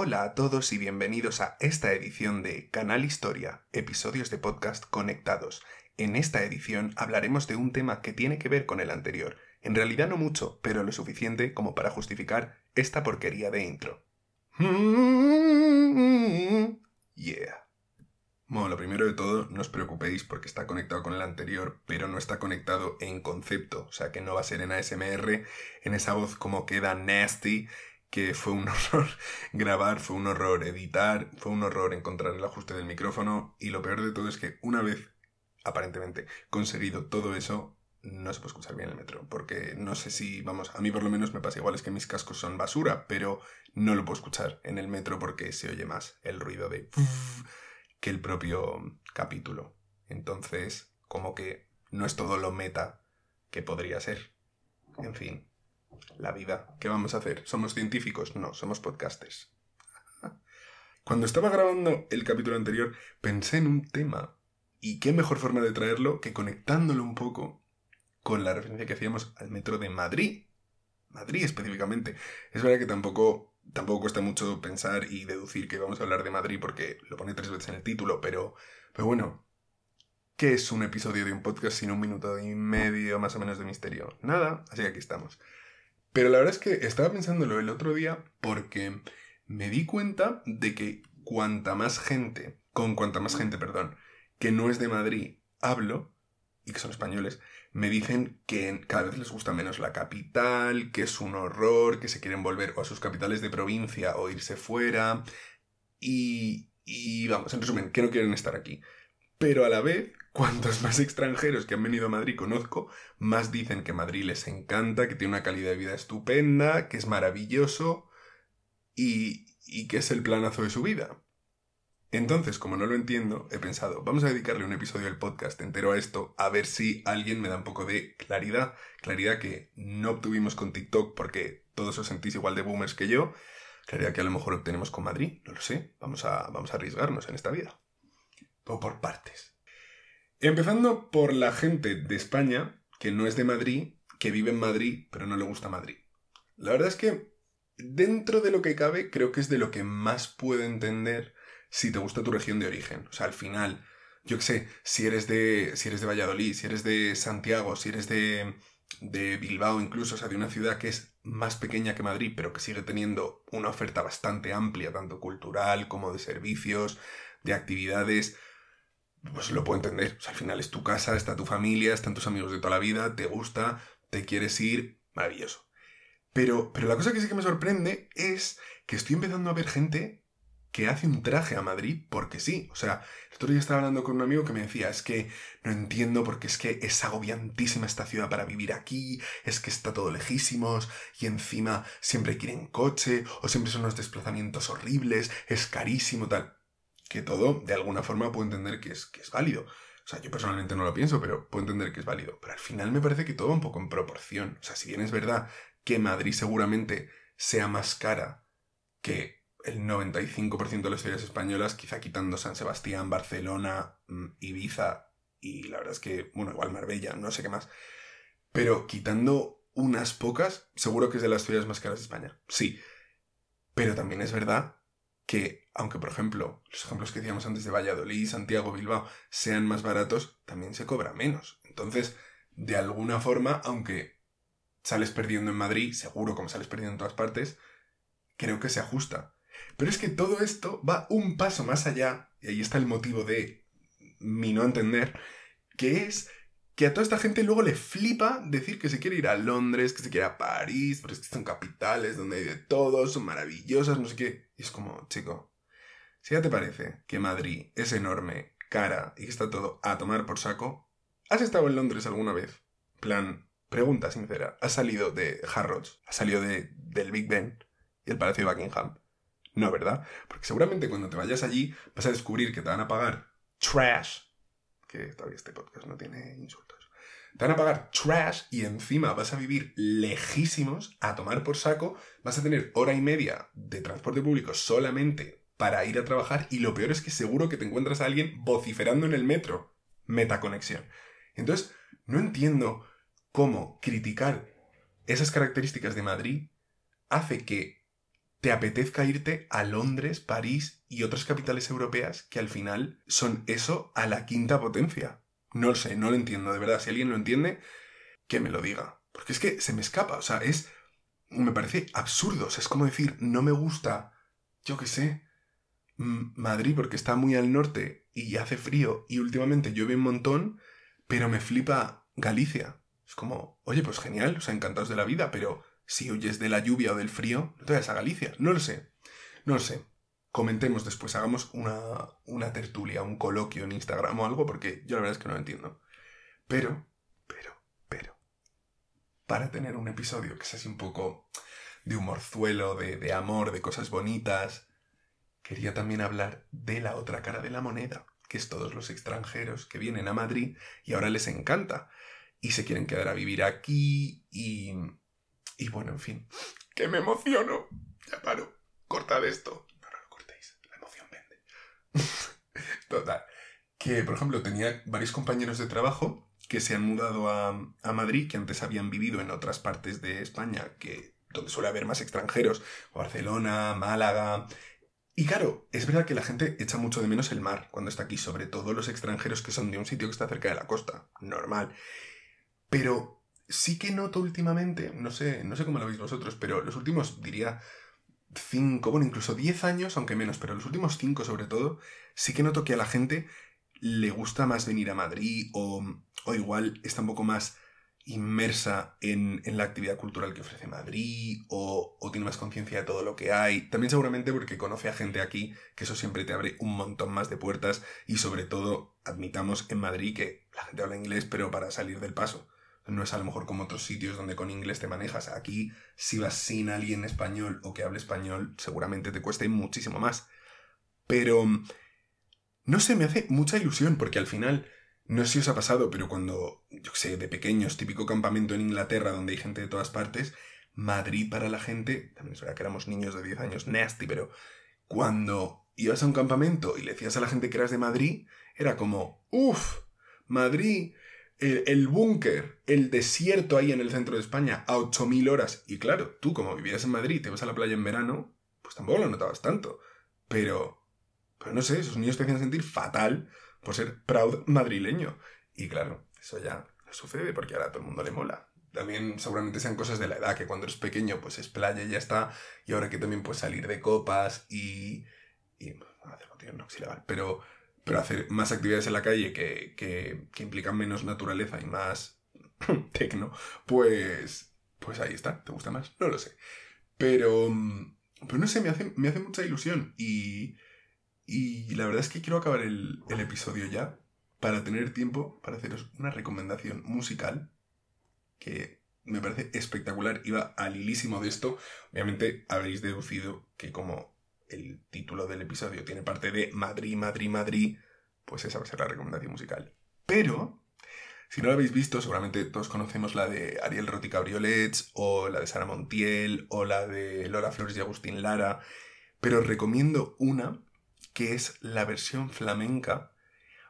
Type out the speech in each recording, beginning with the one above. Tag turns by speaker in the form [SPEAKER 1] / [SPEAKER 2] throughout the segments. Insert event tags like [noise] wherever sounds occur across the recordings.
[SPEAKER 1] Hola a todos y bienvenidos a esta edición de Canal Historia, episodios de podcast conectados. En esta edición hablaremos de un tema que tiene que ver con el anterior. En realidad no mucho, pero lo suficiente como para justificar esta porquería de intro. Yeah. Bueno, lo primero de todo, no os preocupéis porque está conectado con el anterior, pero no está conectado en concepto, o sea que no va a ser en ASMR, en esa voz como queda nasty, que fue un [laughs] horror grabar, fue un horror editar, fue un horror encontrar el ajuste del micrófono y lo peor de todo es que una vez, aparentemente, conseguido todo eso, no se puede escuchar bien el metro, porque no sé si, vamos, a mí por lo menos me pasa igual, es que mis cascos son basura, pero no lo puedo escuchar en el metro porque se oye más el ruido de [laughs] que el propio capítulo. Entonces, como que no es todo lo meta que podría ser. En fin, la vida. ¿Qué vamos a hacer? ¿Somos científicos? No, somos podcasters. [laughs] Cuando estaba grabando el capítulo anterior, pensé en un tema. Y qué mejor forma de traerlo que conectándolo un poco con la referencia que hacíamos al metro de Madrid. Madrid específicamente. Es verdad que tampoco, tampoco cuesta mucho pensar y deducir que vamos a hablar de Madrid porque lo pone tres veces en el título, pero, pero bueno, ¿qué es un episodio de un podcast sin un minuto y medio más o menos de misterio? Nada, así que aquí estamos. Pero la verdad es que estaba pensándolo el otro día porque me di cuenta de que cuanta más gente, con cuanta más gente, perdón, que no es de Madrid hablo, y que son españoles, me dicen que cada vez les gusta menos la capital, que es un horror, que se quieren volver o a sus capitales de provincia o irse fuera. Y, y vamos, en resumen, que no quieren estar aquí. Pero a la vez, cuantos [laughs] más extranjeros que han venido a Madrid conozco, más dicen que Madrid les encanta, que tiene una calidad de vida estupenda, que es maravilloso y, que es el planazo de su vida. Entonces, como no lo entiendo, he pensado, vamos a dedicarle un episodio del podcast entero a esto, a ver si alguien me da un poco de claridad, claridad que no obtuvimos con TikTok porque todos os sentís igual de boomers que yo, claridad que a lo mejor obtenemos con Madrid, no lo sé, vamos a, vamos a arriesgarnos en esta vida. O por partes. Empezando por la gente de España, que no es de Madrid, que vive en Madrid, pero no le gusta Madrid. La verdad es que, dentro de lo que cabe, creo que es de lo que más puedo entender si te gusta tu región de origen. O sea, al final, yo qué sé, si eres de, si eres de Valladolid, si eres de Santiago, si eres de, de Bilbao incluso, o sea, de una ciudad que es más pequeña que Madrid, pero que sigue teniendo una oferta bastante amplia, tanto cultural como de servicios, de actividades, pues lo puedo entender. Al final es tu casa, está tu familia, están tus amigos de toda la vida, te gusta, te quieres ir, maravilloso. Pero, pero la cosa que sí que me sorprende es que estoy empezando a ver gente que hace un traje a Madrid porque sí. O sea, el otro día estaba hablando con un amigo que me decía, es que no entiendo porque es que es agobiantísima esta ciudad para vivir aquí, es que está todo lejísimos y encima siempre hay que ir en coche o siempre son unos desplazamientos horribles, es carísimo, tal. Que todo, de alguna forma, puedo entender que es, que es válido. O sea, yo personalmente no lo pienso, pero puedo entender que es válido. Pero al final me parece que todo un poco en proporción. O sea, si bien es verdad que Madrid seguramente sea más cara que el 95% de las ciudades españolas, quizá quitando San Sebastián, Barcelona, mm, Ibiza y la verdad es que, bueno, igual Marbella, no sé qué más. Pero quitando unas pocas, seguro que es de las ciudades más caras de España. Sí. Pero también es verdad que, aunque por ejemplo, los ejemplos que decíamos antes de Valladolid, Santiago, Bilbao, sean más baratos, también se cobra menos. Entonces, de alguna forma, aunque sales perdiendo en Madrid, seguro como sales perdiendo en todas partes, creo que se ajusta. Pero es que todo esto va un paso más allá, y ahí está el motivo de mi no entender, que es que a toda esta gente luego le flipa decir que se quiere ir a Londres, que se quiere a París, porque son capitales donde hay de todo, son maravillosas, no sé qué. Y es como, chico, si ya te parece que Madrid es enorme, cara y que está todo a tomar por saco, ¿has estado en Londres alguna vez? Plan, pregunta sincera, ¿has salido de Harrods? ¿Has salido de, del Big Ben y el Palacio de Buckingham? No, ¿verdad? Porque seguramente cuando te vayas allí vas a descubrir que te van a pagar trash, que todavía este podcast no tiene insultos. Te van a pagar trash y encima vas a vivir lejísimos a tomar por saco. Vas a tener hora y media de transporte público solamente para ir a trabajar y lo peor es que seguro que te encuentras a alguien vociferando en el metro. Metaconexión. Entonces, no entiendo cómo criticar esas características de Madrid hace que te apetezca irte a Londres, París y otras capitales europeas que al final son eso a la quinta potencia. No lo sé, no lo entiendo, de verdad. Si alguien lo entiende, que me lo diga. Porque es que se me escapa, o sea, es... Me parece absurdo, es como decir, no me gusta, yo qué sé, Madrid porque está muy al norte y hace frío y últimamente llueve un montón, pero me flipa Galicia. Es como, oye, pues genial, o sea, encantados de la vida, pero si huyes de la lluvia o del frío, no te vayas a Galicia. No lo sé, no lo sé. Comentemos después, hagamos una, una tertulia, un coloquio en Instagram o algo, porque yo la verdad es que no lo entiendo. Pero, pero, pero, para tener un episodio que sea así un poco de humorzuelo, de, de amor, de cosas bonitas, quería también hablar de la otra cara de la moneda, que es todos los extranjeros que vienen a Madrid y ahora les encanta y se quieren quedar a vivir aquí y... Y bueno, en fin, que me emociono. Ya paro. Cortad esto. No, no lo cortéis. La emoción vende. Total. Que, por ejemplo, tenía varios compañeros de trabajo que se han mudado a, a Madrid, que antes habían vivido en otras partes de España, que donde suele haber más extranjeros, Barcelona, Málaga, y claro, es verdad que la gente echa mucho de menos el mar cuando está aquí, sobre todo los extranjeros que son de un sitio que está cerca de la costa, normal. Pero sí que noto últimamente, no sé, no sé cómo lo veis vosotros, pero los últimos, diría, cinco, bueno, incluso diez años, aunque menos, pero los últimos cinco sobre todo, sí que noto que a la gente le gusta más venir a Madrid o, o igual está un poco más inmersa en, la actividad cultural que ofrece Madrid o, tiene más conciencia de todo lo que hay. También seguramente porque conoce a gente aquí, que eso siempre te abre un montón más de puertas y sobre todo admitamos en Madrid que la gente habla inglés pero para salir del paso. No es a lo mejor como otros sitios donde con inglés te manejas. Aquí, si vas sin alguien español o que hable español, seguramente te cueste muchísimo más. Pero, no sé, me hace mucha ilusión porque al final no sé si os ha pasado, pero cuando, yo sé, de pequeños, típico campamento en Inglaterra donde hay gente de todas partes, Madrid para la gente, también es verdad que éramos niños de 10 años, nasty, pero cuando ibas a un campamento y le decías a la gente que eras de Madrid, era como, uff, Madrid, el, el búnker, el desierto ahí en el centro de España, a 8.000 horas. Y claro, tú como vivías en Madrid, te vas a la playa en verano, pues tampoco lo notabas tanto. Pero, pero no sé, esos niños te hacían sentir fatal por ser proud madrileño. Y claro, eso ya no sucede porque ahora a todo el mundo le mola. También seguramente sean cosas de la edad, que cuando eres pequeño pues es playa y ya está, y ahora que también puedes salir de copas y... y hacer no es ilegal, pero, pero hacer más actividades en la calle que, que, implican menos naturaleza y más [laughs] tecno, pues, pues ahí está, ¿te gusta más? No lo sé. Pero, pero no sé, me hace, me hace mucha ilusión y, y la verdad es que quiero acabar el, episodio ya para tener tiempo para haceros una recomendación musical que me parece espectacular. Iba al hilísimo de esto. Obviamente habréis deducido que como el título del episodio tiene parte de Madrid, Madrid, Madrid, pues esa va a ser la recomendación musical. Pero, si no la habéis visto, seguramente todos conocemos la de Ariel Roti Cabriolets, o la de Sara Montiel, o la de Lola Flores y Agustín Lara. Pero recomiendo una que es la versión flamenca.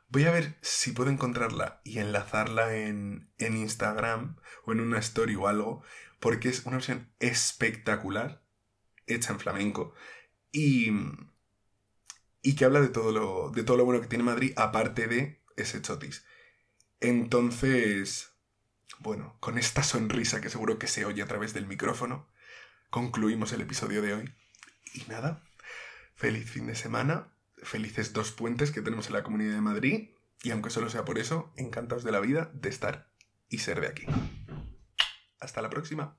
[SPEAKER 1] Voy a ver si puedo encontrarla y enlazarla en, en Instagram o en una story o algo, porque es una versión espectacular, hecha en flamenco, y, y que habla de todo, lo, de todo lo bueno que tiene Madrid, aparte de ese chotis. Entonces, bueno, con esta sonrisa que seguro que se oye a través del micrófono, concluimos el episodio de hoy. Y nada, feliz fin de semana felices dos puentes que tenemos en la Comunidad de Madrid y aunque solo sea por eso, encantados de la vida de estar y ser de aquí. Hasta la próxima.